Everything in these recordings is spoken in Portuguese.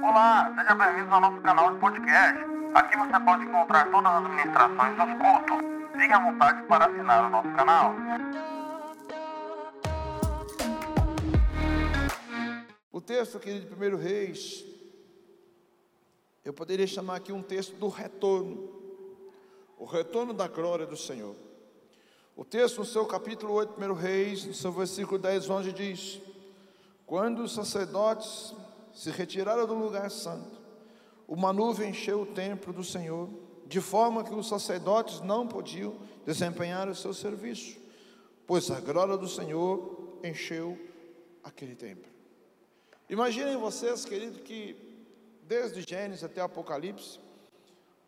Olá, seja bem-vindo ao nosso canal de podcast. Aqui você pode encontrar todas as ministrações dos cultos. Fique à vontade para assinar o nosso canal. O texto, querido, de 1 Reis, eu poderia chamar aqui um texto do retorno, o retorno da glória do Senhor. O texto, no seu capítulo 8, 1 Reis, no seu versículo 10, 11, diz: Quando os sacerdotes se retiraram do lugar santo, uma nuvem encheu o templo do Senhor, de forma que os sacerdotes não podiam desempenhar o seu serviço, pois a glória do Senhor encheu aquele templo. Imaginem vocês, querido, que desde Gênesis até Apocalipse,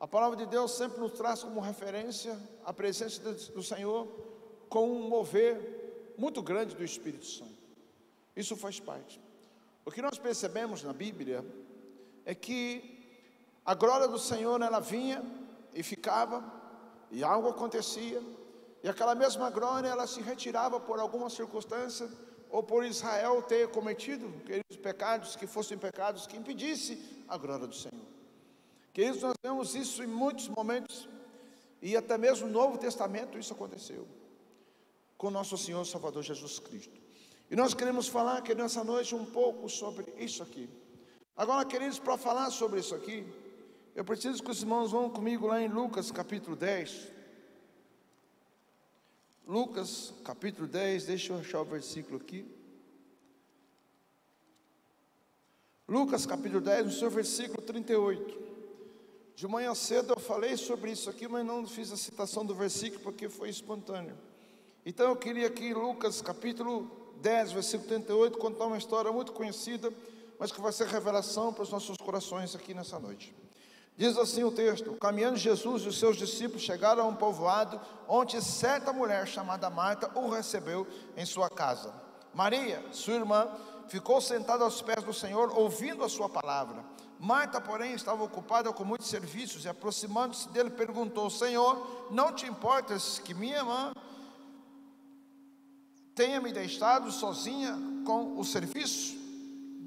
a palavra de Deus sempre nos traz como referência a presença do Senhor com um mover muito grande do Espírito Santo. Isso faz parte. O que nós percebemos na Bíblia é que a glória do Senhor ela vinha e ficava e algo acontecia e aquela mesma glória ela se retirava por alguma circunstância ou por Israel ter cometido aqueles pecados que fossem pecados que impedisse a glória do Senhor. Queridos, nós vemos isso em muitos momentos e até mesmo no Novo Testamento isso aconteceu com nosso Senhor Salvador Jesus Cristo. E nós queremos falar que nessa noite um pouco sobre isso aqui. Agora, queridos, para falar sobre isso aqui, eu preciso que os irmãos vão comigo lá em Lucas capítulo 10. Lucas capítulo 10, deixa eu achar o versículo aqui. Lucas capítulo 10, no seu versículo 38. De manhã cedo eu falei sobre isso aqui, mas não fiz a citação do versículo porque foi espontâneo. Então eu queria aqui, Lucas capítulo 10, versículo 38, contar uma história muito conhecida, mas que vai ser revelação para os nossos corações aqui nessa noite. Diz assim o texto: Caminhando Jesus e os seus discípulos chegaram a um povoado onde certa mulher chamada Marta o recebeu em sua casa. Maria, sua irmã, ficou sentada aos pés do Senhor, ouvindo a sua palavra. Marta, porém, estava ocupada com muitos serviços e, aproximando-se dele, perguntou: Senhor, não te importas que minha irmã tenha me deixado sozinha com o serviço?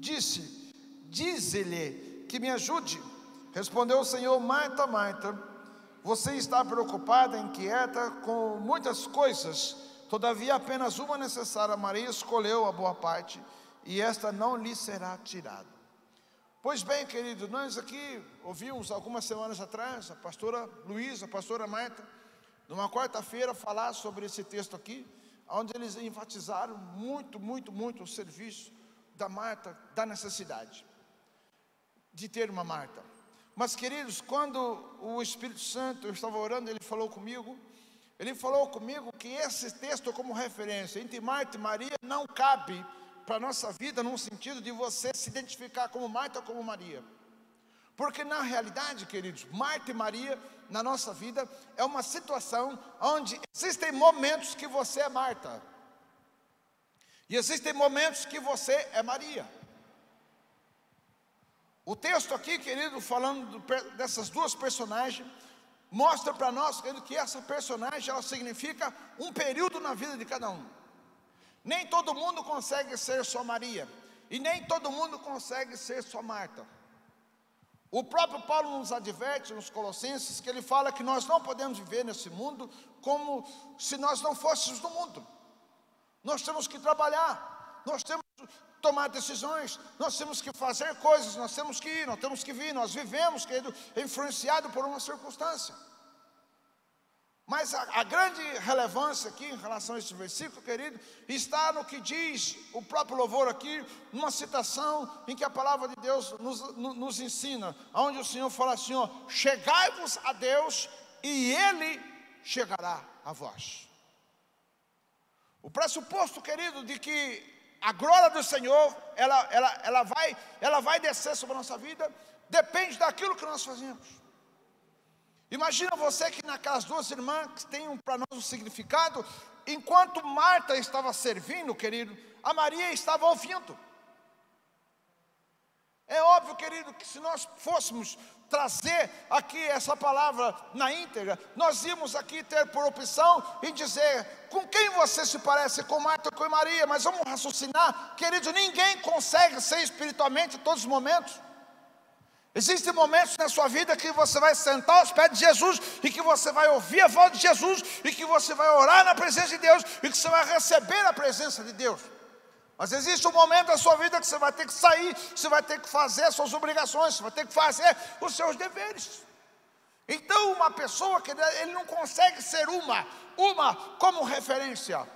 Disse: Dize-lhe que me ajude. Respondeu o Senhor: Marta, Marta, você está preocupada, inquieta com muitas coisas, todavia apenas uma necessária. Maria escolheu a boa parte, e esta não lhe será tirada. Pois bem, querido, nós aqui ouvimos algumas semanas atrás a pastora Luísa, a pastora Marta, numa quarta-feira, falar sobre esse texto aqui onde eles enfatizaram muito, muito, muito o serviço da Marta, da necessidade de ter uma Marta. Mas, queridos, quando o Espírito Santo, eu estava orando, ele falou comigo, ele falou comigo que esse texto, como referência entre Marta e Maria, não cabe para a nossa vida, num sentido de você se identificar como Marta ou como Maria. Porque na realidade, queridos, Marta e Maria na nossa vida é uma situação onde existem momentos que você é Marta. E existem momentos que você é Maria. O texto aqui, querido, falando dessas duas personagens, mostra para nós, querido, que essa personagem ela significa um período na vida de cada um. Nem todo mundo consegue ser só Maria, e nem todo mundo consegue ser só Marta. O próprio Paulo nos adverte nos Colossenses que ele fala que nós não podemos viver nesse mundo como se nós não fôssemos do mundo. Nós temos que trabalhar, nós temos que tomar decisões, nós temos que fazer coisas, nós temos que ir, nós temos que vir, nós vivemos, querido, influenciado por uma circunstância. Mas a, a, grande relevância aqui em relação a esse versículo, querido, está no que diz o próprio louvor aqui, numa citação em que a palavra de Deus nos, nos ensina, onde o Senhor fala assim: ó, chegai-vos a Deus e Ele chegará a vós. O pressuposto, querido, de que a glória do Senhor, ela, ela, ela, vai, ela vai descer sobre a nossa vida, depende daquilo que nós fazemos. Imagina você que naquelas duas irmãs tem para nós um significado, enquanto Marta estava servindo, querido, a Maria estava ouvindo. É óbvio, querido, que se nós fôssemos trazer aqui essa palavra na íntegra, nós íamos aqui ter por opção em dizer com quem você se parece, com Marta ou com Maria, mas vamos raciocinar, querido, ninguém consegue ser espiritualmente em todos os momentos. Existem momentos na sua vida que você vai sentar aos pés de Jesus e que você vai ouvir a voz de Jesus e que você vai orar na presença de Deus e que você vai receber a presença de Deus. Mas existe um momento da sua vida que você vai ter que sair, você vai ter que fazer as suas obrigações, você vai ter que fazer os seus deveres. Então, uma pessoa que ele não consegue ser uma, uma como referência.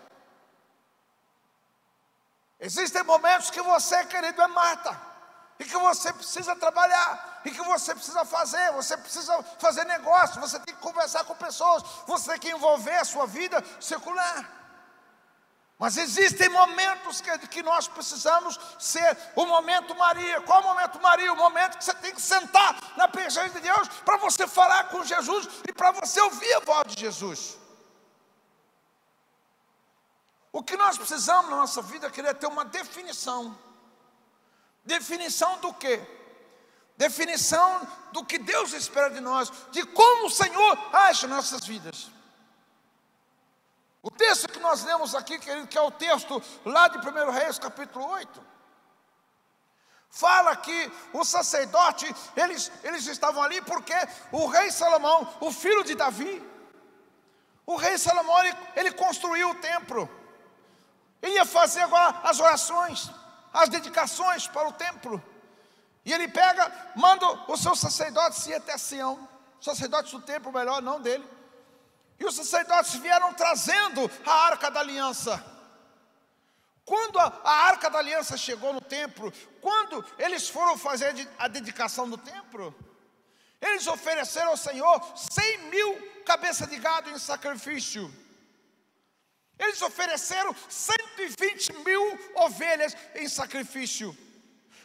Existem momentos que você, querido, é Marta, e que você precisa trabalhar, e que você precisa fazer, você precisa fazer negócio, você tem que conversar com pessoas, você tem que envolver a sua vida secular. Mas existem momentos que, que nós precisamos ser o momento Maria. Qual é o momento Maria? O momento que você tem que sentar na presença de Deus para você falar com Jesus e para você ouvir a voz de Jesus. O que nós precisamos na nossa vida é ter uma definição. Definição do quê? Definição do que Deus espera de nós, de como o Senhor age nossas vidas. O texto que nós lemos aqui, querido, que é o texto lá de 1 Reis, capítulo 8, fala que o sacerdote, eles, eles estavam ali porque o rei Salomão, o filho de Davi, o rei Salomão, ele, ele construiu o templo, ele ia fazer agora as orações, as dedicações para o templo, e ele pega, manda os seus sacerdotes ir até Sião, sacerdotes do templo, melhor, não dele, e os sacerdotes vieram trazendo a arca da aliança. Quando a, a, arca da aliança chegou no templo, quando eles foram fazer a dedicação do templo, eles ofereceram ao Senhor 100 mil cabeças de gado em sacrifício. Eles ofereceram 120 mil ovelhas em sacrifício.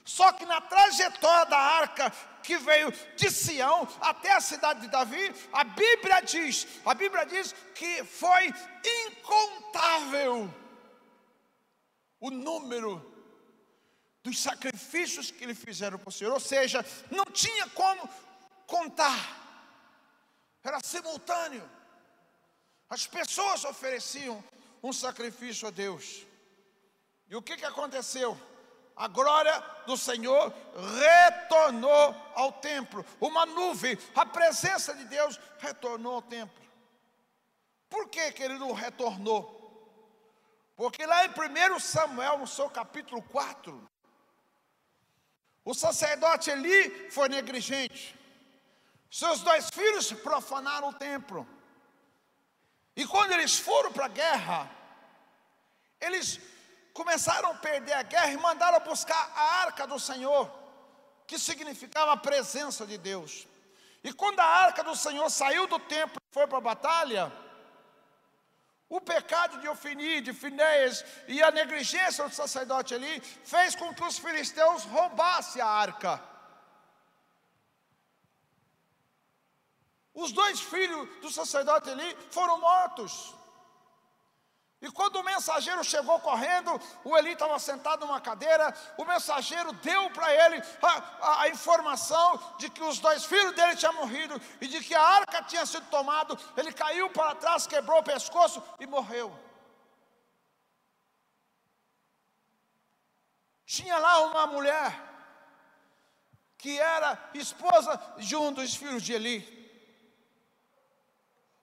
Só que na trajetória da arca que veio de Sião até a cidade de Davi, a Bíblia diz, a Bíblia diz que foi incontável o número dos sacrifícios que eles fizeram para o Senhor, ou seja, não tinha como contar, era simultâneo. As pessoas ofereciam um sacrifício a Deus. E o que, que aconteceu? a glória do Senhor retornou ao templo. Uma nuvem, a presença de Deus retornou ao templo. Por que, querido, retornou? Porque lá em 1 Samuel, no seu capítulo 4, o sacerdote Eli foi negligente. Seus dois filhos profanaram o templo. E quando eles foram para a guerra, eles começaram a perder a guerra e mandaram buscar a arca do Senhor, que significava a presença de Deus. E quando a arca do Senhor saiu do templo e foi para a batalha, o pecado de Ofini, de Finéias e a negligência do sacerdote ali fez com que os filisteus roubassem a arca. Os dois filhos do sacerdote ali foram mortos. E quando o mensageiro chegou correndo, o Eli estava sentado numa cadeira, o mensageiro deu para ele a, a, a, informação de que os dois filhos dele tinham morrido e de que a arca tinha sido tomada. Ele caiu para trás, quebrou o pescoço e morreu. Tinha lá uma mulher que era esposa de um dos filhos de Eli.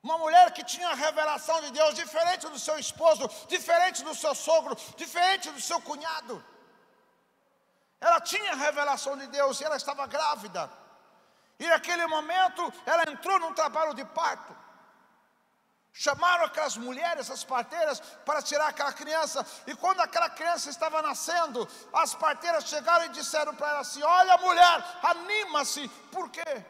Uma mulher que tinha a revelação de Deus diferente do seu esposo, diferente do seu sogro, diferente do seu cunhado. Ela tinha a revelação de Deus e ela estava grávida. E naquele momento ela entrou num trabalho de parto. Chamaram aquelas mulheres, as parteiras, para tirar aquela criança. E quando aquela criança estava nascendo, as parteiras chegaram e disseram para ela assim: Olha, mulher, anima-se. Por quê?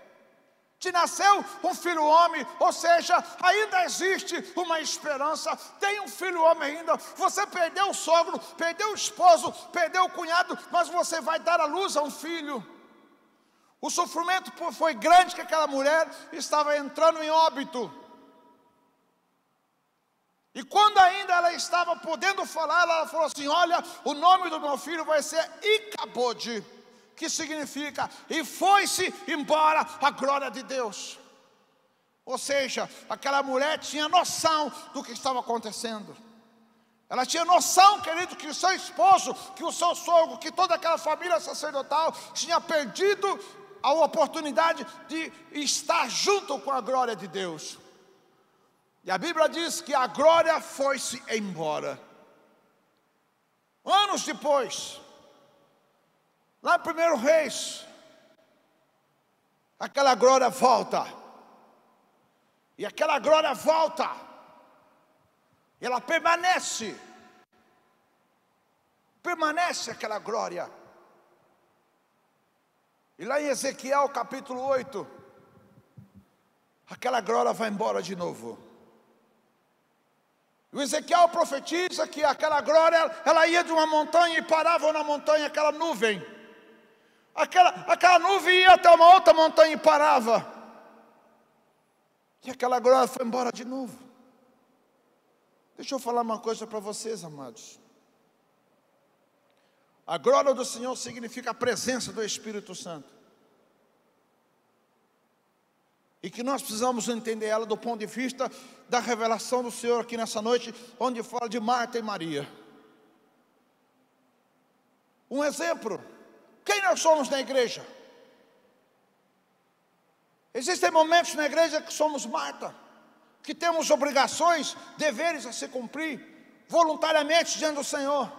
Te nasceu um filho homem, ou seja, ainda existe uma esperança, tem um filho homem ainda. Você perdeu o sogro, perdeu o esposo, perdeu o cunhado, mas você vai dar a luz a um filho. O sofrimento foi grande que aquela mulher estava entrando em óbito. E quando ainda ela estava podendo falar, ela falou assim: Olha, o nome do meu filho vai ser Icabode que significa e foi-se embora a glória de Deus. Ou seja, aquela mulher tinha noção do que estava acontecendo. Ela tinha noção, querido, que o seu esposo, que o seu sogro, que toda aquela família sacerdotal tinha perdido a oportunidade de estar junto com a glória de Deus. E a Bíblia diz que a glória foi-se embora. Anos depois, lá em primeiro Reis, aquela glória volta. E aquela glória volta. E ela permanece. Permanece aquela glória. E lá em Ezequiel capítulo 8, aquela glória vai embora de novo. O Ezequiel profetiza que aquela glória, ela ia de uma montanha e parava na montanha, aquela nuvem. Aquela, aquela nuvem ia até uma outra montanha e parava. E aquela glória foi embora de novo. Deixa eu falar uma coisa para vocês, amados. A glória do Senhor significa a presença do Espírito Santo. E que nós precisamos entender ela do ponto de vista da revelação do Senhor aqui nessa noite, onde fala de Marta e Maria. Um exemplo: quem nós somos na igreja? Existem momentos na igreja que somos Marta, que temos obrigações, deveres a se cumprir, voluntariamente diante do Senhor.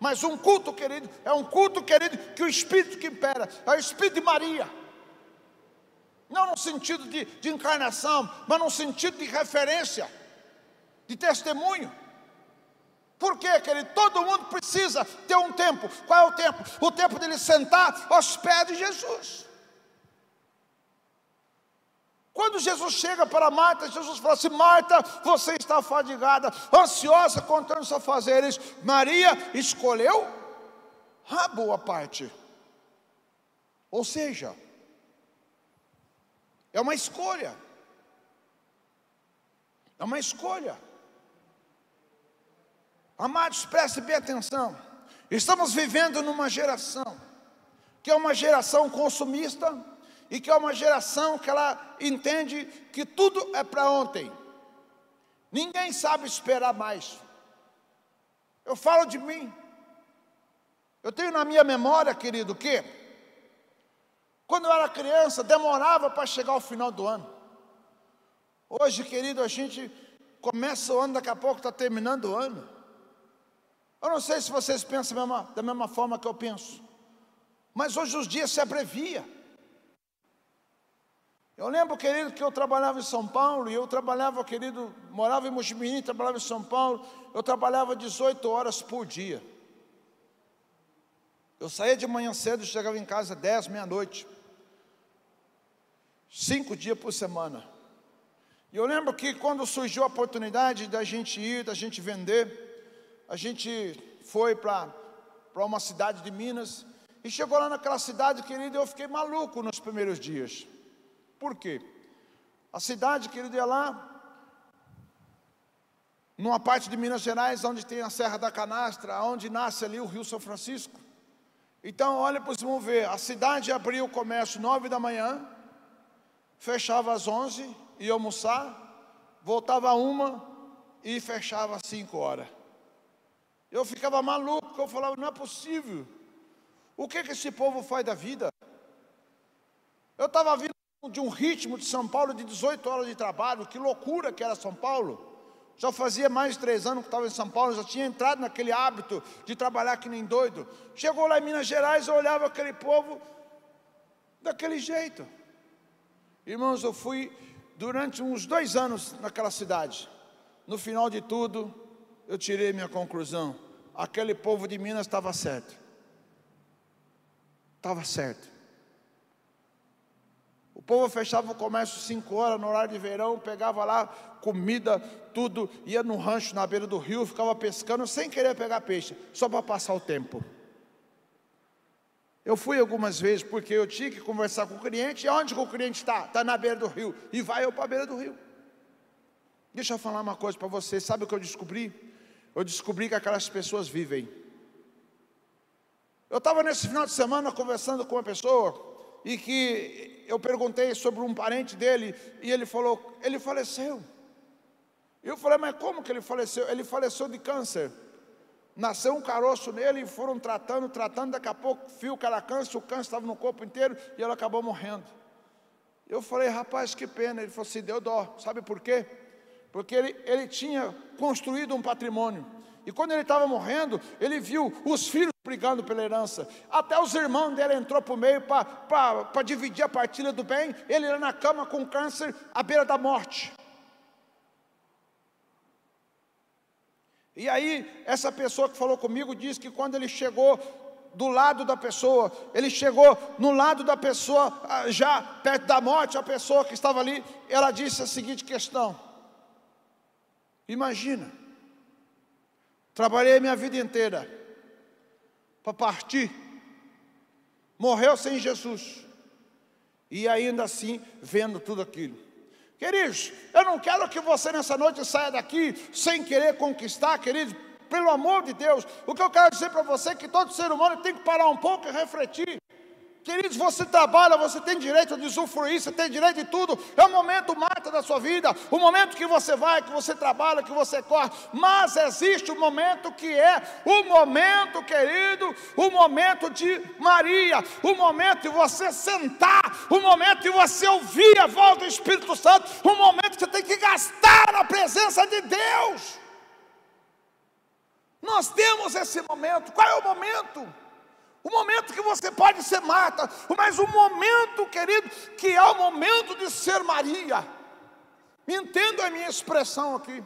Mas um culto, querido, é um culto, querido, que o Espírito que impera, é o Espírito de Maria. Não no sentido de, de encarnação, mas no sentido de referência, de testemunho. Por quê, querido? Todo mundo precisa ter um tempo. Qual é o tempo? O tempo dele sentar aos pés de Jesus. Quando Jesus chega para Marta, Jesus fala assim: Marta, você está fadigada, ansiosa, contando os afazeres. Maria escolheu a boa parte. Ou seja, é uma escolha. É uma escolha. Amados, preste bem atenção. Estamos vivendo numa geração que é uma geração consumista e que é uma geração que ela entende que tudo é para ontem. Ninguém sabe esperar mais. Eu falo de mim. Eu tenho na minha memória, querido, que quando eu era criança demorava para chegar ao final do ano. Hoje, querido, a gente começa o ano, daqui a pouco está terminando o ano. Eu não sei se vocês pensam da mesma, da mesma forma que eu penso, mas hoje os dias se abrevia. Eu lembro, querido, que eu trabalhava em São Paulo, e eu trabalhava, querido, morava em Mojimirim, trabalhava em São Paulo, eu trabalhava 18 horas por dia. Eu saía de manhã cedo e chegava em casa 10, meia-noite. Cinco dias por semana. E eu lembro que quando surgiu a oportunidade da gente ir, da gente vender, a gente foi para uma cidade de Minas, e chegou lá naquela cidade, querido, eu fiquei maluco nos primeiros dias. Por quê? A cidade, querido, é lá, numa parte de Minas Gerais, onde tem a Serra da Canastra, onde nasce ali o Rio São Francisco. Então, olha para os irmãos ver, a cidade abriu o comércio nove da manhã, fechava às onze, ia almoçar, voltava a uma e fechava às cinco horas. Eu ficava maluco, eu falava, não é possível. O que, que esse povo faz da vida? Eu estava vindo de um ritmo de São Paulo de 18 horas de trabalho, que loucura que era São Paulo. Já fazia mais de três anos que estava em São Paulo, já tinha entrado naquele hábito de trabalhar que nem doido. Chegou lá em Minas Gerais, eu olhava aquele povo daquele jeito. Irmãos, eu fui durante uns dois anos naquela cidade. No final de tudo, eu tirei minha conclusão. Aquele povo de Minas estava certo. Estava certo. O povo fechava o comércio cinco horas no horário de verão, pegava lá comida, tudo, ia no rancho na beira do rio, ficava pescando sem querer pegar peixe, só para passar o tempo. Eu fui algumas vezes porque eu tinha que conversar com o cliente, e onde que o cliente está? Está na beira do rio, e vai eu para a beira do rio. Deixa eu falar uma coisa para você, sabe o que eu descobri? Eu descobri que aquelas pessoas vivem. Eu estava nesse final de semana conversando com uma pessoa, e que eu perguntei sobre um parente dele, e ele falou, ele faleceu. Eu falei, mas como que ele faleceu? Ele faleceu de câncer. Nasceu um caroço nele e foram tratando, tratando, daqui a pouco fio que era câncer, o câncer estava no corpo inteiro e ele acabou morrendo. Eu falei, rapaz, que pena. Ele falou assim: deu dó. Sabe por quê? Porque ele, ele tinha construído um patrimônio. E quando ele estava morrendo, ele viu os filhos brigando pela herança. Até os irmãos dele entrou para o meio para dividir a partilha do bem. Ele era na cama com câncer à beira da morte. E aí, essa pessoa que falou comigo disse que quando ele chegou do lado da pessoa, ele chegou no lado da pessoa, ah, já perto da morte, a pessoa que estava ali, ela disse a seguinte questão: Imagina, trabalhei minha vida inteira para partir, morreu sem Jesus, e ainda assim vendo tudo aquilo. Queridos, eu não quero que você nessa noite saia daqui sem querer conquistar, queridos, pelo amor de Deus. O que eu quero dizer para você é que todo ser humano tem que parar um pouco e refletir. Queridos, você trabalha, você tem direito de usufruir, você tem direito de tudo. É o momento mata da sua vida, o momento que você vai, que você trabalha, que você corre. Mas existe um momento que é o momento, querido, o momento de Maria, o momento de você sentar, o momento de você ouvir a voz do Espírito Santo, o momento que você tem que gastar na presença de Deus. Nós temos esse momento. Qual é o momento? O momento que você pode ser Marta, mas o momento, querido, que é o momento de ser Maria. Entenda a minha expressão aqui.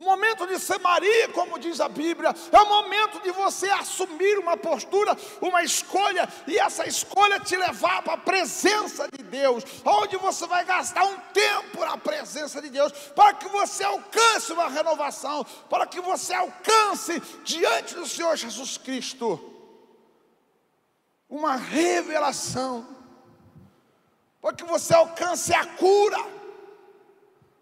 O momento de ser Maria, como diz a Bíblia, é o momento de você assumir uma postura, uma escolha, e essa escolha te levar para a presença de Deus, onde você vai gastar um tempo na presença de Deus, para que você alcance uma renovação, para que você alcance diante do Senhor Jesus Cristo uma revelação, para que você alcance a cura,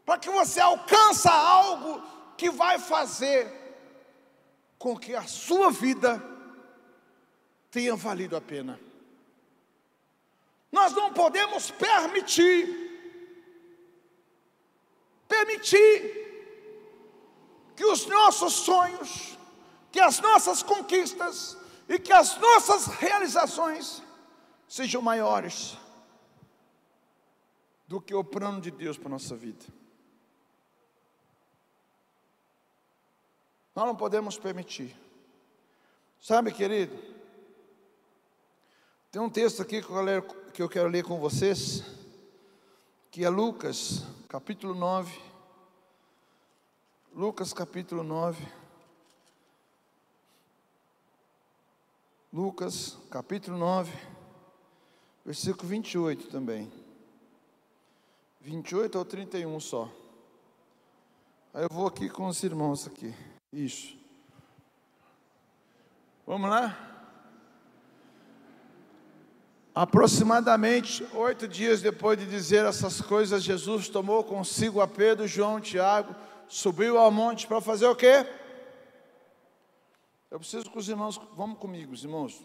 para que você alcance algo que vai fazer com que a sua vida tenha valido a pena. Nós não podemos permitir, permitir que os nossos sonhos, que as nossas conquistas, e que as nossas realizações sejam maiores do que o plano de Deus para a nossa vida. Nós não podemos permitir. Sabe, querido, tem um texto aqui que eu, quero ler, com vocês, que é Lucas, capítulo 9. Lucas, capítulo 9. Lucas, capítulo 9, versículo 28 também. 28 ou 31 só. Aí eu vou aqui com os irmãos aqui. Isso. Vamos lá? Aproximadamente oito dias depois de dizer essas coisas, Jesus tomou consigo a Pedro, João, Tiago, subiu ao monte para fazer o quê? Eu preciso que os irmãos, vamos comigo, irmãos.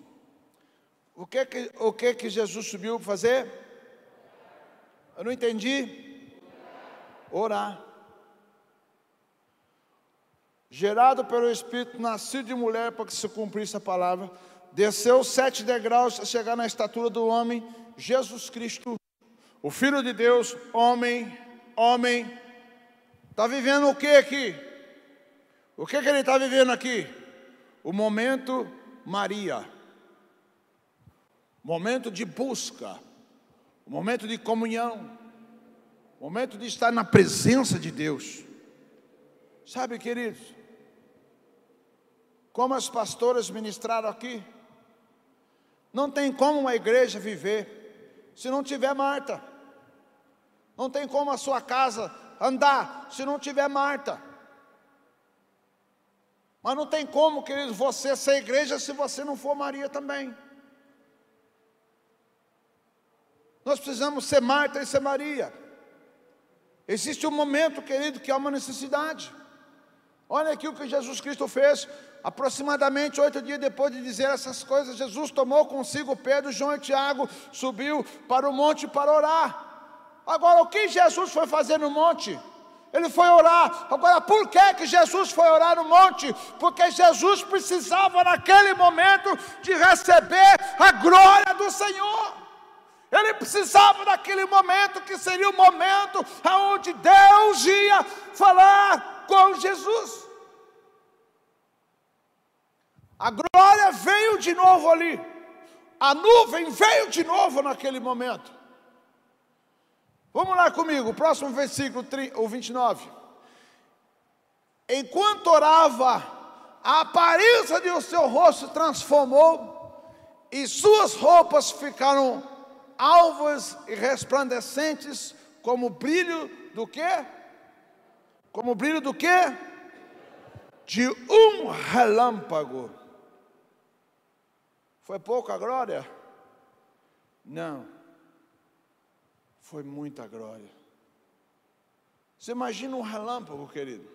O que que, o que que Jesus subiu para fazer? Eu não entendi. Orar. Gerado pelo Espírito, nascido de mulher para que se cumprisse a palavra, desceu sete degraus a chegar na estatura do homem, Jesus Cristo, o Filho de Deus, homem, homem. Está vivendo o que aqui? O que, que ele está vivendo aqui? O momento Maria, momento de busca, momento de comunhão, momento de estar na presença de Deus. Sabe, queridos, como as pastoras ministraram aqui, não tem como uma igreja viver se não tiver Marta. Não tem como a sua casa andar se não tiver Marta. Mas não tem como, queridos, você ser igreja se você não for Maria também. Nós precisamos ser Marta e ser Maria. Existe um momento, querido, que há uma necessidade. Olha aqui o que Jesus Cristo fez. Aproximadamente oito dias depois de dizer essas coisas, Jesus tomou consigo Pedro, João e Tiago, subiu para o monte para orar. Agora, o que Jesus foi fazer no monte? Ele foi orar. Agora, por que, que Jesus foi orar no monte? Porque Jesus precisava, naquele momento, de receber a glória do Senhor. Ele precisava daquele momento que seria o momento onde Deus ia falar com Jesus. A glória veio de novo ali. A nuvem veio de novo naquele momento. Vamos lá comigo, próximo versículo, o 29. Enquanto orava, a aparência de o seu rosto transformou e suas roupas ficaram alvas e resplandecentes como o brilho do quê? Como o brilho do quê? De um relâmpago. Foi pouca glória? Não. Foi muita glória. Você imagina um relâmpago, querido.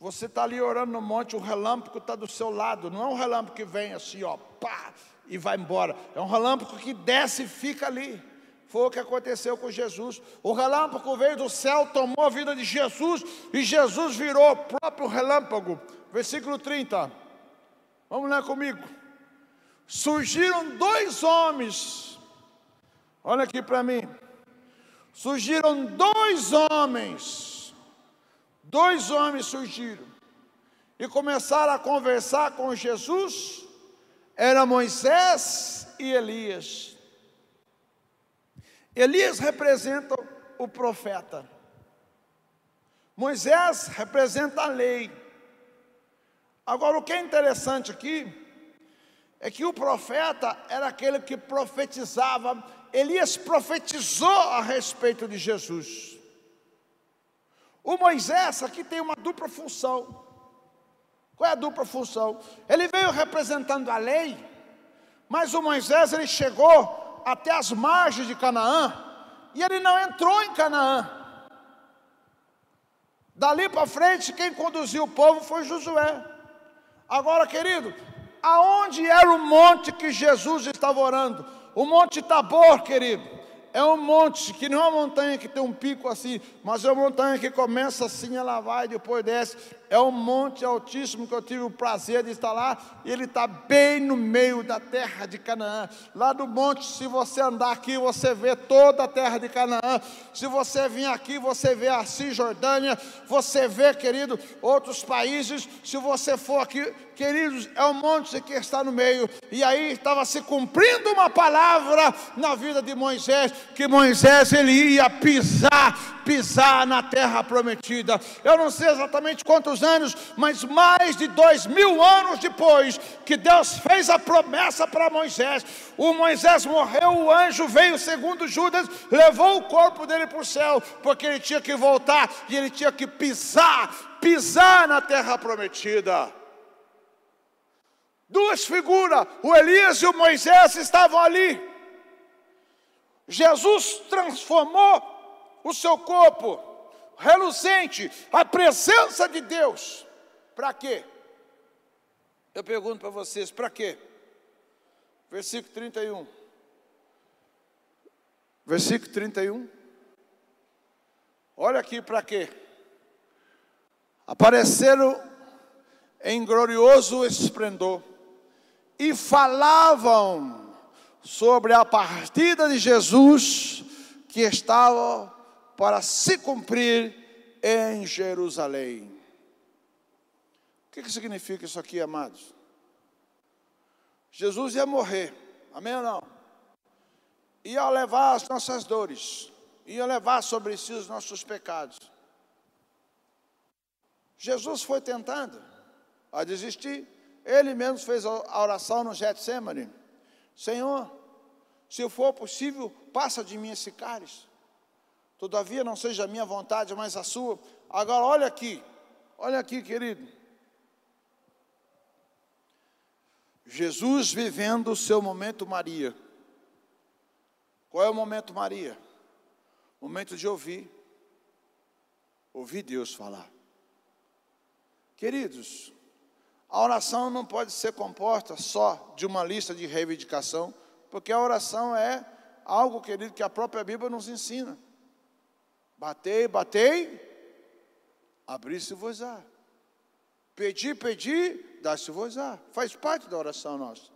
Você está ali orando no monte, o relâmpago está do seu lado. Não é um relâmpago que vem assim, ó, pá, e vai embora. É um relâmpago que desce e fica ali. Foi o que aconteceu com Jesus. O relâmpago veio do céu, tomou a vida de Jesus e Jesus virou o próprio relâmpago. Versículo 30. Vamos lá comigo surgiram dois homens. Olha aqui para mim. Surgiram dois homens. Dois homens surgiram. E começaram a conversar com Jesus. Era Moisés e Elias. Elias representa o profeta. Moisés representa a lei. Agora, o que é interessante aqui é que o profeta era aquele que profetizava, Elias profetizou a respeito de Jesus. O Moisés aqui tem uma dupla função. Qual é a dupla função? Ele veio representando a lei, mas o Moisés ele chegou até as margens de Canaã e ele não entrou em Canaã. Dali para frente, quem conduziu o povo foi Josué. Agora, querido, aonde era o monte que Jesus estava orando? O Monte Tabor, querido. É um monte que não é uma montanha que tem um pico assim, mas é uma montanha que começa assim, ela vai e depois desce. É um monte altíssimo que eu tive o prazer de estar lá, e ele está bem no meio da terra de Canaã. Lá do monte, se você andar aqui, você vê toda a terra de Canaã. Se você vir aqui, você vê a Cisjordânia, você vê, querido, outros países. Se você for aqui, queridos, é um monte que está no meio. E aí estava se cumprindo uma palavra na vida de Moisés, que Moisés ele ia pisar, pisar na terra prometida. Eu não sei exatamente quantos anos, mas mais de dois mil anos depois que Deus fez a promessa para Moisés, o Moisés morreu, o anjo veio segundo Judas, levou o corpo dele para o céu, porque ele tinha que voltar e ele tinha que pisar, pisar na terra prometida. Duas figuras, o Elias e o Moisés estavam ali. Jesus transformou o seu corpo, reluzente, a presença de Deus. Para quê? Eu pergunto para vocês, para quê? Versículo 31. Versículo 31. Olha aqui para quê? Apareceram em glorioso esplendor e falavam sobre a partida de Jesus que estava para se cumprir em Jerusalém. O que, que significa isso aqui, amados? Jesus ia morrer, amém ou não? Ia levar as nossas dores, ia levar sobre si os nossos pecados. Jesus foi tentando a desistir, ele mesmo fez a oração no Getsemane. Senhor, se for possível, passa de mim esse cálice. Todavia não seja a minha vontade, mas a sua. Agora olha aqui, olha aqui, querido. Jesus vivendo o seu momento Maria. Qual é o momento Maria? Momento de ouvir. Ouvir Deus falar. Queridos, a oração não pode ser composta só de uma lista de reivindicação, porque a oração é algo, querido, que a própria Bíblia nos ensina. Batei, batei, abri-se-vos-á. Pedi, pedi, dá-se-vos-á. Faz parte da oração nossa.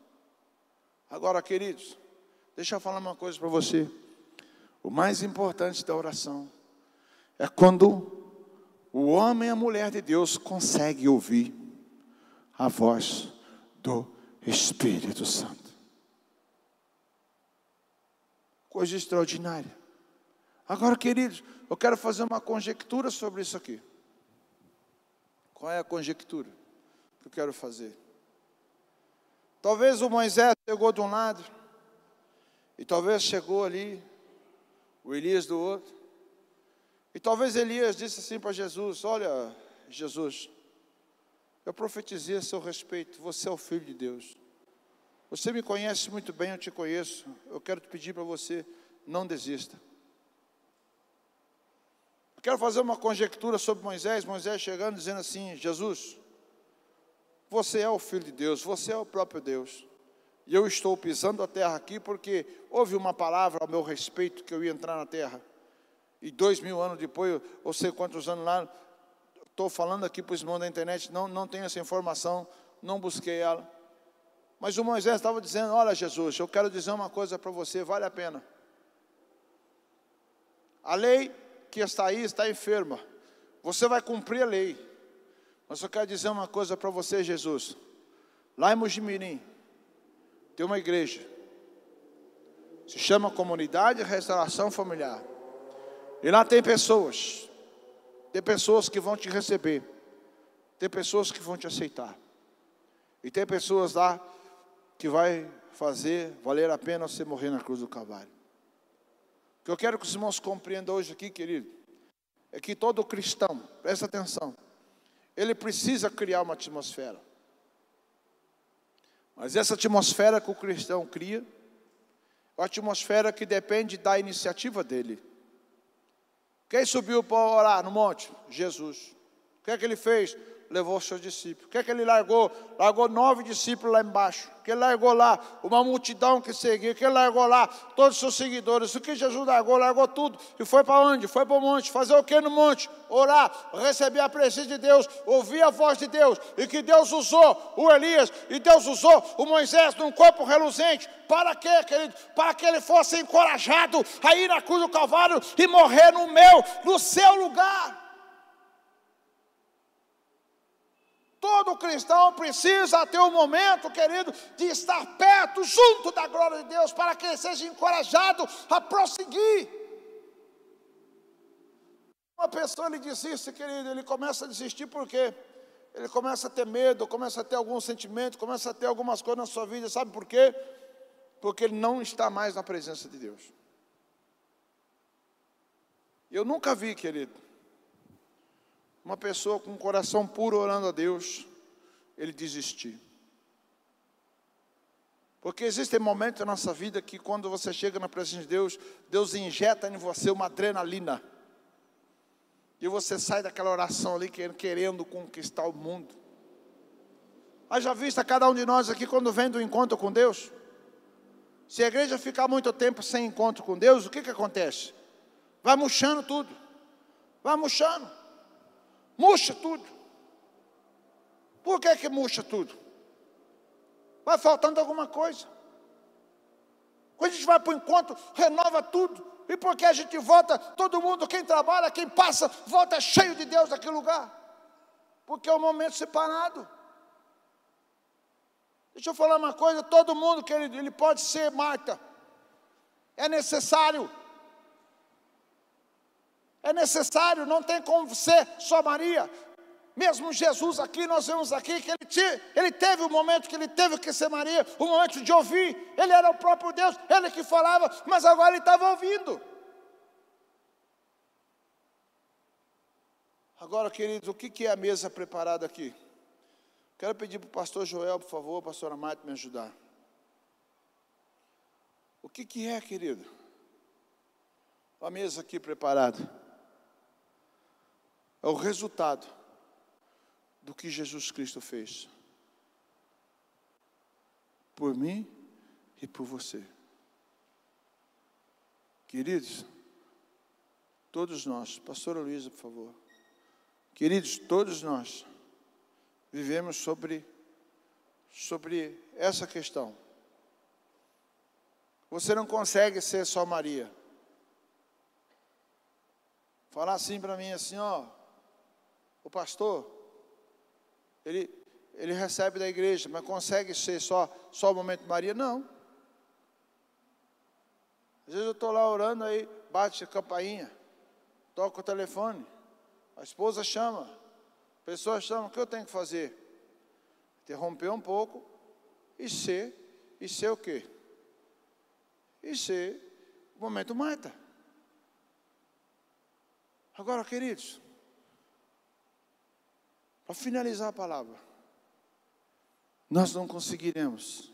Agora, queridos, deixa eu falar uma coisa para você. O mais importante da oração é quando o homem e a mulher de Deus conseguem ouvir a voz do Espírito Santo. Coisa extraordinária. Agora, queridos, eu quero fazer uma conjectura sobre isso aqui. Qual é a conjectura que eu quero fazer? Talvez o Moisés chegou de um lado, e talvez chegou ali o Elias do outro. E talvez Elias disse assim para Jesus: Olha, Jesus, eu profetizei a seu respeito, você é o filho de Deus. Você me conhece muito bem, eu te conheço. Eu quero te pedir para você, não desista. Eu quero fazer uma conjectura sobre Moisés. Moisés chegando dizendo assim: Jesus, você é o filho de Deus, você é o próprio Deus. E eu estou pisando a terra aqui porque houve uma palavra ao meu respeito que eu ia entrar na terra. E dois mil anos depois, ou sei quantos anos lá, estou falando aqui para os irmãos da internet, não, não tenho essa informação, não busquei ela. Mas o Moisés estava dizendo: Olha, Jesus, eu quero dizer uma coisa para você, vale a pena. A lei que está aí está enferma. Você vai cumprir a lei. Mas eu quero dizer uma coisa para você, Jesus. Lá em Mujimirim, tem uma igreja. Se chama Comunidade de Restauração Familiar. E lá tem pessoas. Tem pessoas que vão te receber. Tem pessoas que vão te aceitar. E tem pessoas lá que vai fazer valer a pena você morrer na cruz do Calvário. O que eu quero que os irmãos compreendam hoje aqui, querido, é que todo cristão, presta atenção, ele precisa criar uma atmosfera. Mas essa atmosfera que o cristão cria, é uma atmosfera que depende da iniciativa dele. Quem subiu para orar no monte? Jesus. O que é que ele fez? Levou seus discípulos. O que é que ele largou? Largou nove discípulos lá embaixo. O que ele largou lá? Uma multidão que seguia. O que ele largou lá? Todos os seus seguidores. O que Jesus largou? Largou tudo. E foi para onde? Foi para o monte. Fazer o que no monte? Orar, receber a presença de Deus, ouvir a voz de Deus. E que Deus usou o Elias e Deus usou o Moisés num corpo reluzente. Para quê, querido? Para que ele fosse encorajado a ir na cruz do Calvário e morrer no meu, no seu lugar. Todo cristão precisa ter um momento, querido, de estar perto, junto da glória de Deus, para que ele seja encorajado a prosseguir. Uma pessoa ele desiste, querido, ele começa a desistir por quê? Ele começa a ter medo, começa a ter algum sentimento, começa a ter algumas coisas na sua vida, sabe por quê? Porque ele não está mais na presença de Deus. Eu nunca vi, querido, uma pessoa com um coração puro orando a Deus, ele desistir. Porque existem momentos na nossa vida que quando você chega na presença de Deus, Deus injeta em você uma adrenalina. E você sai daquela oração ali querendo conquistar o mundo. Haja vista cada um de nós aqui quando vem do encontro com Deus. Se a igreja ficar muito tempo sem encontro com Deus, o que, que acontece? Vai murchando tudo. Vai murchando. Murcha tudo. Por que que murcha tudo? Vai faltando alguma coisa. Quando a gente vai para o encontro, renova tudo. E porque a gente volta, todo mundo, quem trabalha, quem passa, volta cheio de Deus naquele lugar. Porque é um momento separado. Deixa eu falar uma coisa, todo mundo, querido, ele pode ser Marta. É necessário é necessário, não tem como ser só Maria. Mesmo Jesus aqui, nós vemos aqui que ele, ele teve o momento que ele teve que ser Maria, o momento de ouvir. Ele era o próprio Deus, ele que falava, mas agora ele estava ouvindo. Agora, queridos, o que é a mesa preparada aqui? Quero pedir para o pastor Joel, por favor, pastora Marta, me ajudar. O que, que é, querido? A mesa aqui preparada é o resultado do que Jesus Cristo fez por mim e por você. Queridos, todos nós, pastora Luísa, por favor. Queridos, todos nós vivemos sobre, sobre essa questão. Você não consegue ser só Maria. Falar assim para mim, assim, ó, o pastor, ele, ele recebe da igreja, mas consegue ser só, só o momento Maria? Não. Às vezes eu estou lá orando, aí bate a campainha, toca o telefone, a esposa chama, a pessoa chama, o que eu tenho que fazer? Interromper um pouco e ser, e ser o quê? E ser o momento Marta. Agora, queridos, para finalizar a palavra, nós não conseguiremos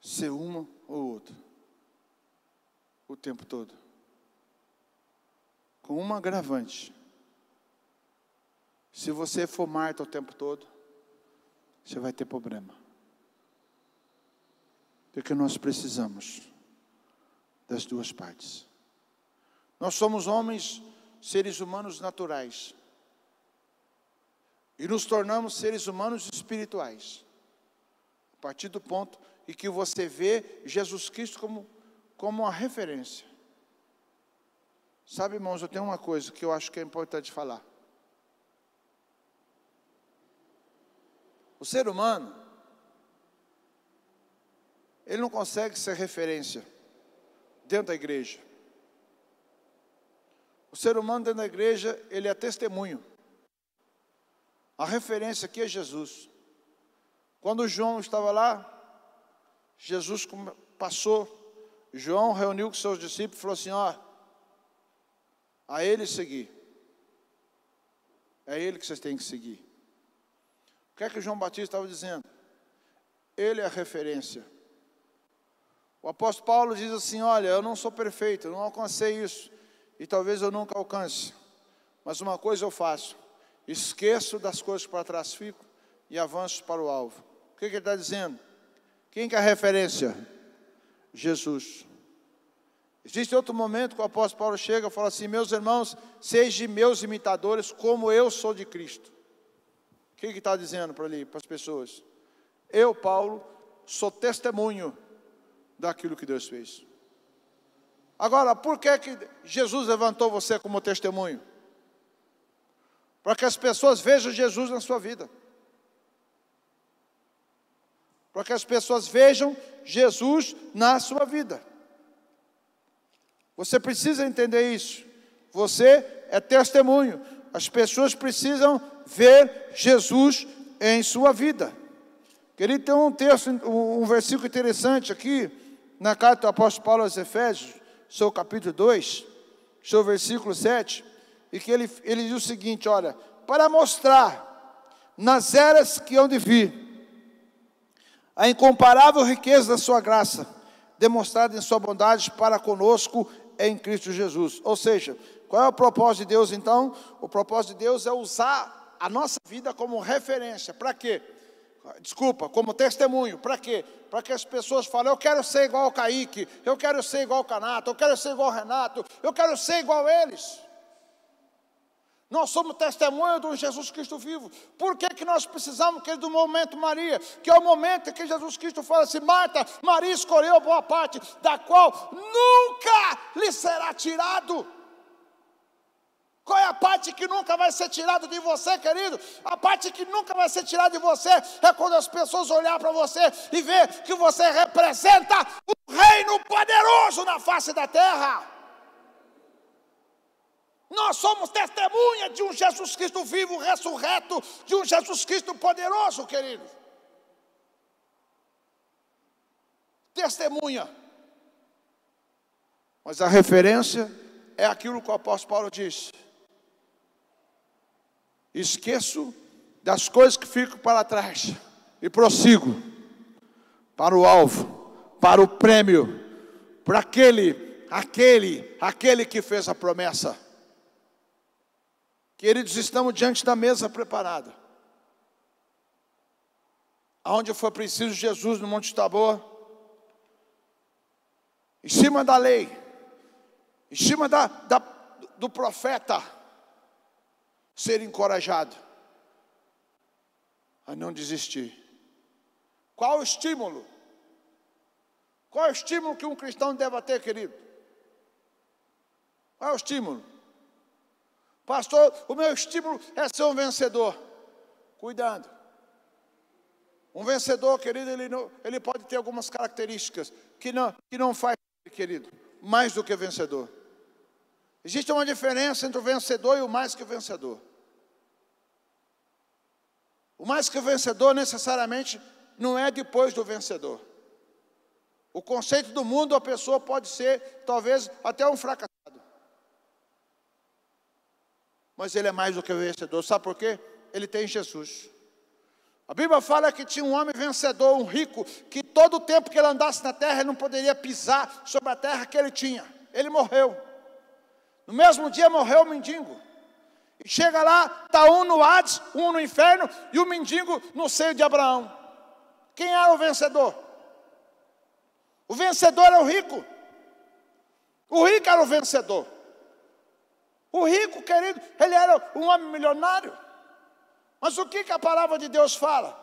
ser uma ou outra o tempo todo. Com uma agravante. Se você for Marta o tempo todo, você vai ter problema. Porque nós precisamos das duas partes. Nós somos homens, seres humanos naturais. E nos tornamos seres humanos espirituais. A partir do ponto em que você vê Jesus Cristo como, como uma referência. Sabe, irmãos, eu tenho uma coisa que eu acho que é importante falar. O ser humano, ele não consegue ser referência dentro da igreja. O ser humano dentro da igreja, ele é testemunho. A referência aqui é Jesus. Quando João estava lá, Jesus passou, João reuniu com seus discípulos e falou assim: Ó, a ele seguir. É ele que vocês têm que seguir. O que é que João Batista estava dizendo? Ele é a referência. O apóstolo Paulo diz assim: Olha, eu não sou perfeito, eu não alcancei isso, e talvez eu nunca alcance, mas uma coisa eu faço: esqueço das coisas para trás fico e avanço para o alvo. O que, que ele está dizendo? Quem que é a referência? Jesus. Existe outro momento que o apóstolo Paulo chega e fala assim: Meus irmãos, sejam meus imitadores, como eu sou de Cristo. O que está dizendo para ali, para as pessoas? Eu, Paulo, sou testemunho daquilo que Deus fez. Agora, por que, que Jesus levantou você como testemunho? Para que as pessoas vejam Jesus na sua vida. Para que as pessoas vejam Jesus na sua vida. Você precisa entender isso. Você é testemunho. As pessoas precisam ver Jesus em sua vida. Querido, tem um texto, um versículo interessante aqui, na carta do apóstolo Paulo aos Efésios, seu capítulo 2, seu versículo 7, e que ele, ele diz o seguinte: olha, para mostrar nas eras que hão de vir a incomparável riqueza da sua graça, demonstrada em sua bondade para conosco em Cristo Jesus. Ou seja, qual é o propósito de Deus então? O propósito de Deus é usar a nossa vida como referência. Para quê? desculpa, como testemunho, para quê? Para que as pessoas falem, eu quero ser igual ao Kaique, eu quero ser igual ao Canato, eu quero ser igual ao Renato, eu quero ser igual a eles. Nós somos testemunha do Jesus Cristo vivo. Por que, que nós precisamos que do momento Maria, que é o momento em que Jesus Cristo fala assim: Marta, Maria escolheu boa parte, da qual nunca lhe será tirado. Qual é a parte que nunca vai ser tirada de você, querido? A parte que nunca vai ser tirada de você é quando as pessoas olhar para você e ver que você representa o reino poderoso na face da terra. Nós somos testemunha de um Jesus Cristo vivo, ressurreto, de um Jesus Cristo poderoso, querido. Testemunha. Mas a referência é aquilo que o apóstolo Paulo disse esqueço das coisas que ficam para trás e prossigo para o alvo, para o prêmio, para aquele, aquele, aquele que fez a promessa. Queridos, estamos diante da mesa preparada. Aonde foi preciso Jesus no Monte Tabor, em cima da lei, em cima da, da, do profeta ser encorajado a não desistir. Qual o estímulo? Qual é o estímulo que um cristão deve ter, querido? Qual é o estímulo? Pastor, o meu estímulo é ser um vencedor. Cuidado. Um vencedor, querido, ele, não, ele pode ter algumas características que não, que não faz, querido, mais do que vencedor. Existe uma diferença entre o vencedor e o mais que vencedor. O mais que vencedor necessariamente não é depois do vencedor. O conceito do mundo, a pessoa pode ser, talvez, até um fracassado. Mas ele é mais do que vencedor. Sabe por quê? Ele tem Jesus. A Bíblia fala que tinha um homem vencedor, um rico, que todo o tempo que ele andasse na terra, ele não poderia pisar sobre a terra que ele tinha. Ele morreu. No mesmo dia morreu o mendigo. E chega lá, está um no Hades, um no inferno e o mendigo no seio de Abraão. Quem era o vencedor? O vencedor é o rico. O rico era o vencedor. O rico, querido, ele era um homem milionário. Mas o que, que a palavra de Deus fala?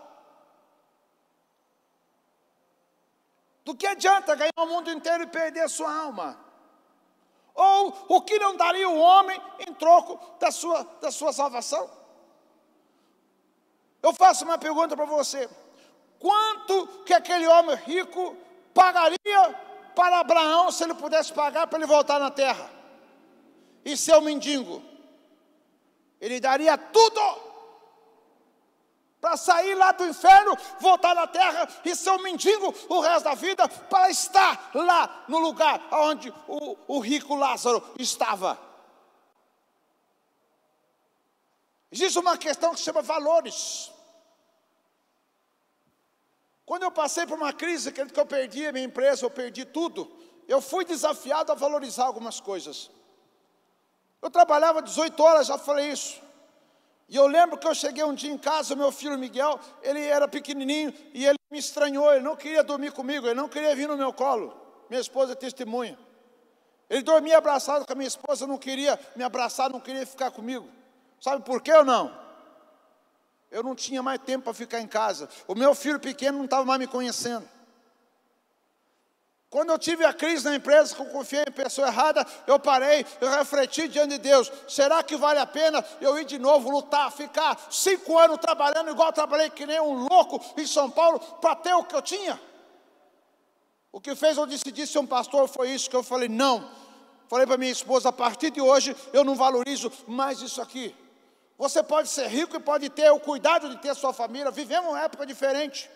Do que adianta ganhar o mundo inteiro e perder a sua alma? Ou o que não daria o homem em troco da sua, da sua salvação? Eu faço uma pergunta para você: quanto que aquele homem rico pagaria para Abraão se ele pudesse pagar para ele voltar na terra? E seu mendigo? Ele daria tudo para sair lá do inferno, voltar na terra e ser um mendigo o resto da vida, para estar lá no lugar onde o, o rico Lázaro estava. Existe uma questão que se chama valores. Quando eu passei por uma crise, que eu perdi a minha empresa, eu perdi tudo, eu fui desafiado a valorizar algumas coisas. Eu trabalhava 18 horas, já falei isso. E eu lembro que eu cheguei um dia em casa, meu filho Miguel, ele era pequenininho e ele me estranhou, ele não queria dormir comigo, ele não queria vir no meu colo. Minha esposa é testemunha. Ele dormia abraçado com a minha esposa, não queria me abraçar, não queria ficar comigo. Sabe por quê ou não? Eu não tinha mais tempo para ficar em casa. O meu filho pequeno não estava mais me conhecendo. Quando eu tive a crise na empresa, que eu confiei em pessoa errada, eu parei, eu refleti diante de Deus: será que vale a pena eu ir de novo lutar, ficar cinco anos trabalhando igual trabalhei que nem um louco em São Paulo para ter o que eu tinha? O que fez eu decidir ser um pastor foi isso que eu falei: não. Falei para minha esposa: a partir de hoje eu não valorizo mais isso aqui. Você pode ser rico e pode ter o cuidado de ter sua família. Vivemos uma época diferente.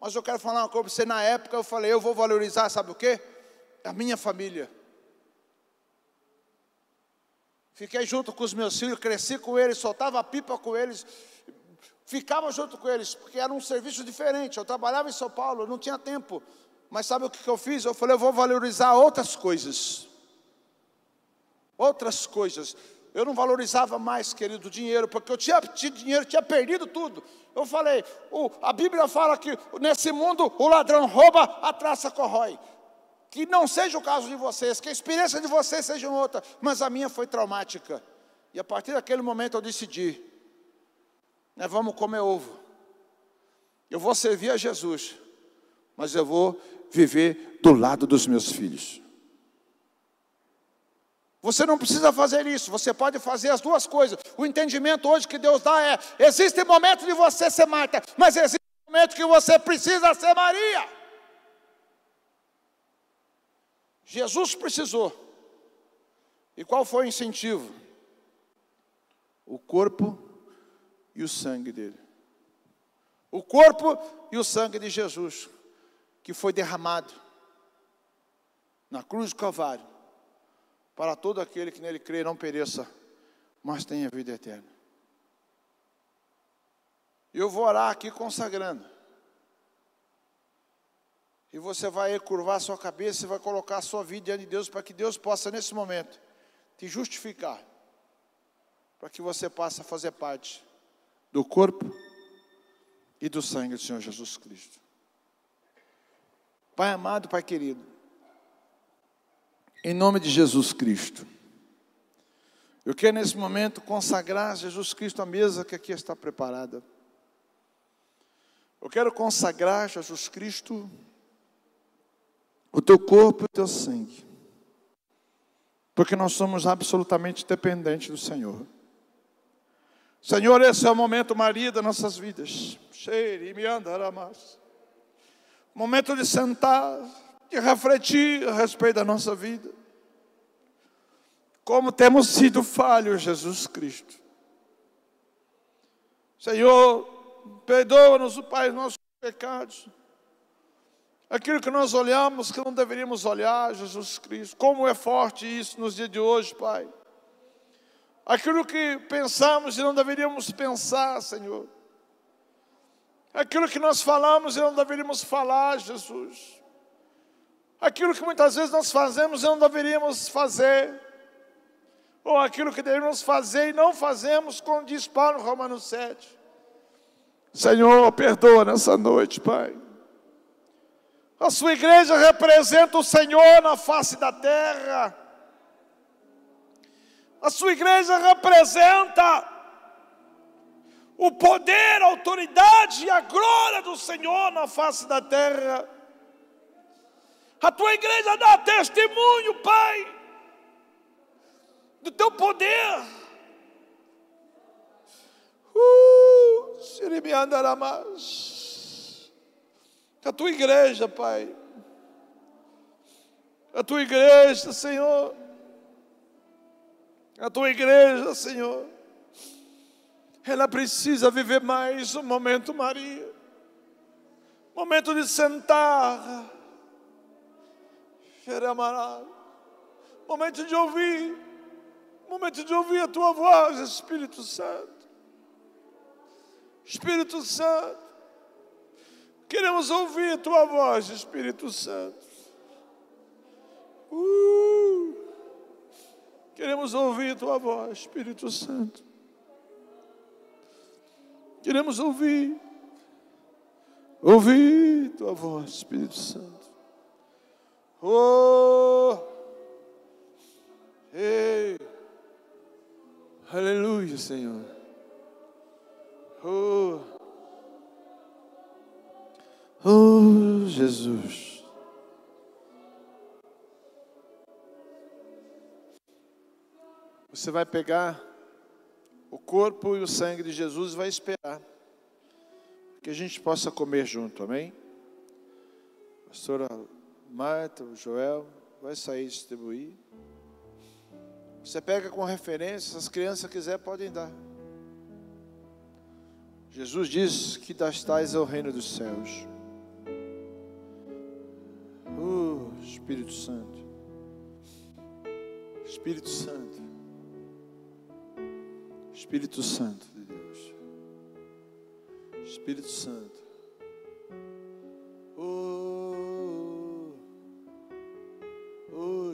Mas eu quero falar uma coisa para você. Na época eu falei, eu vou valorizar, sabe o quê? A minha família. Fiquei junto com os meus filhos, cresci com eles, soltava pipa com eles, ficava junto com eles, porque era um serviço diferente. Eu trabalhava em São Paulo, não tinha tempo. Mas sabe o que eu fiz? Eu falei, eu vou valorizar outras coisas. Outras coisas. Eu não valorizava mais, querido, dinheiro, porque eu tinha tido dinheiro, tinha perdido tudo. Eu falei, o, a Bíblia fala que nesse mundo o ladrão rouba, a traça corrói. Que não seja o caso de vocês, que a experiência de vocês seja outra, mas a minha foi traumática. E a partir daquele momento eu decidi: né, vamos comer ovo. Eu vou servir a Jesus, mas eu vou viver do lado dos meus filhos. Você não precisa fazer isso, você pode fazer as duas coisas. O entendimento hoje que Deus dá é: existe momento de você ser Marta, mas existe momento que você precisa ser Maria. Jesus precisou. E qual foi o incentivo? O corpo e o sangue dele. O corpo e o sangue de Jesus, que foi derramado na cruz do Calvário para todo aquele que nele crê não pereça, mas tenha vida eterna. Eu vou orar aqui consagrando. E você vai curvar sua cabeça e vai colocar a sua vida diante de Deus para que Deus possa, nesse momento, te justificar. Para que você possa fazer parte do corpo e do sangue do Senhor Jesus Cristo. Pai amado, Pai querido, Em nome de Jesus Cristo. Eu quero nesse momento consagrar Jesus Cristo à mesa que aqui está preparada. Eu quero consagrar Jesus Cristo o teu corpo e o teu sangue. Porque nós somos absolutamente dependentes do Senhor. Senhor, esse é o momento, Maria, das nossas vidas. Cheire, me andará mais. Momento de sentar, de refletir a respeito da nossa vida. Como temos sido falhos, Jesus Cristo. Senhor, perdoa-nos, Pai, os nossos pecados. Aquilo que nós olhamos que não deveríamos olhar, Jesus Cristo. Como é forte isso nos dias de hoje, Pai. Aquilo que pensamos e não deveríamos pensar, Senhor. Aquilo que nós falamos e não deveríamos falar, Jesus. Aquilo que muitas vezes nós fazemos e não deveríamos fazer. Ou aquilo que deveríamos fazer e não fazemos, como diz Paulo Romanos 7. Senhor, perdoa nessa noite, Pai. A sua igreja representa o Senhor na face da terra. A sua igreja representa o poder, a autoridade e a glória do Senhor na face da terra. A tua igreja dá testemunho, Pai, do teu poder. Uh, a tua igreja, Pai. A tua igreja, Senhor. A tua igreja, Senhor. Ela precisa viver mais um momento, Maria. Momento de sentar. Momento de ouvir. Momento de ouvir a tua voz, Espírito Santo. Espírito Santo. Queremos ouvir a tua voz, Espírito Santo. Uh, queremos ouvir a tua voz, Espírito Santo. Queremos ouvir, ouvir tua voz, Espírito Santo. Oh, ei, aleluia, Senhor. Oh, Oh, Jesus. Você vai pegar o corpo e o sangue de Jesus e vai esperar que a gente possa comer junto, amém? pastora Marta, o Joel, vai sair distribuir. Você pega com referência, as crianças quiserem, podem dar. Jesus diz que das tais é o reino dos céus. Espírito Santo. Espírito Santo. Espírito Santo de Deus. Espírito Santo.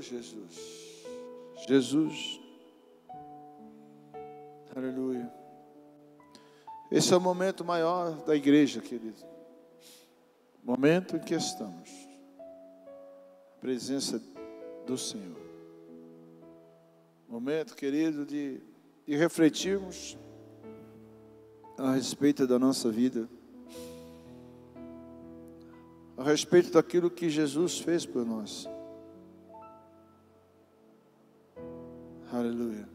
Jesus. Jesus. Aleluia. Esse é o momento maior da igreja, querido. Momento em que estamos presença do Senhor. Momento, querido, de, de refletirmos a respeito da nossa vida, a respeito daquilo que Jesus fez por nós. Aleluia.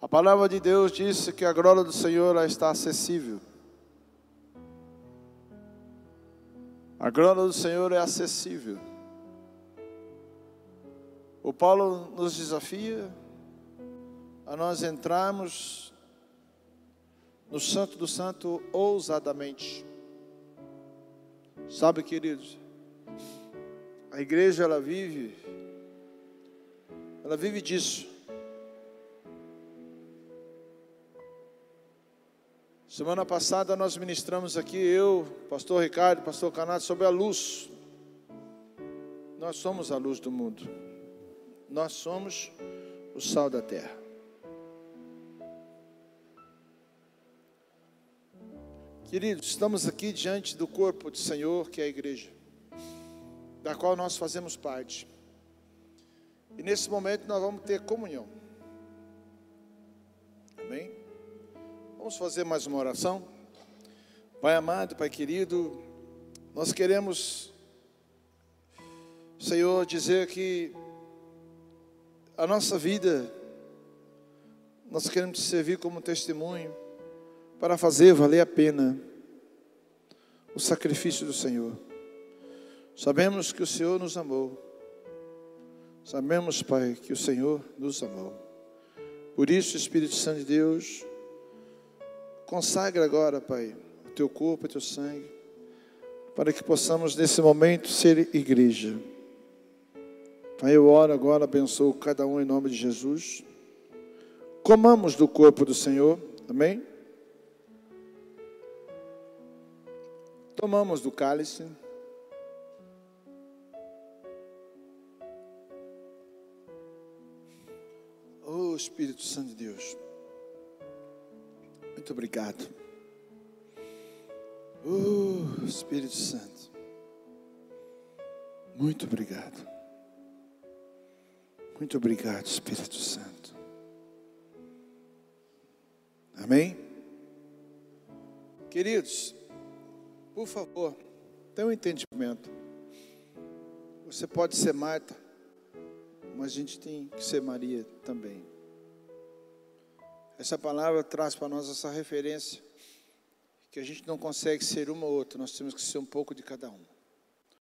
A palavra de Deus disse que a glória do Senhor está acessível. A glória do Senhor é acessível. O Paulo nos desafia a nós entrarmos no Santo do Santo ousadamente. Sabe, queridos, a igreja ela vive, ela vive disso. Semana passada nós ministramos aqui, eu, pastor Ricardo, pastor Canato, sobre a luz. Nós somos a luz do mundo. Nós somos o sal da terra. Queridos, estamos aqui diante do corpo do Senhor, que é a igreja, da qual nós fazemos parte. E nesse momento nós vamos ter comunhão. Amém? Vamos fazer mais uma oração? Pai amado, Pai querido, nós queremos, Senhor, dizer que a nossa vida, nós queremos te servir como testemunho para fazer valer a pena o sacrifício do Senhor. Sabemos que o Senhor nos amou. Sabemos, Pai, que o Senhor nos amou. Por isso, Espírito Santo de Deus, consagra agora, Pai, o teu corpo, o teu sangue, para que possamos nesse momento ser igreja. Pai, eu oro agora, abençoo cada um em nome de Jesus. Comamos do corpo do Senhor, amém? Tomamos do cálice. Espírito Santo de Deus, muito obrigado. Oh Espírito Santo, muito obrigado. Muito obrigado, Espírito Santo. Amém? Queridos, por favor, tenha um entendimento. Você pode ser Marta, mas a gente tem que ser Maria também. Essa palavra traz para nós essa referência que a gente não consegue ser uma ou outra, nós temos que ser um pouco de cada um.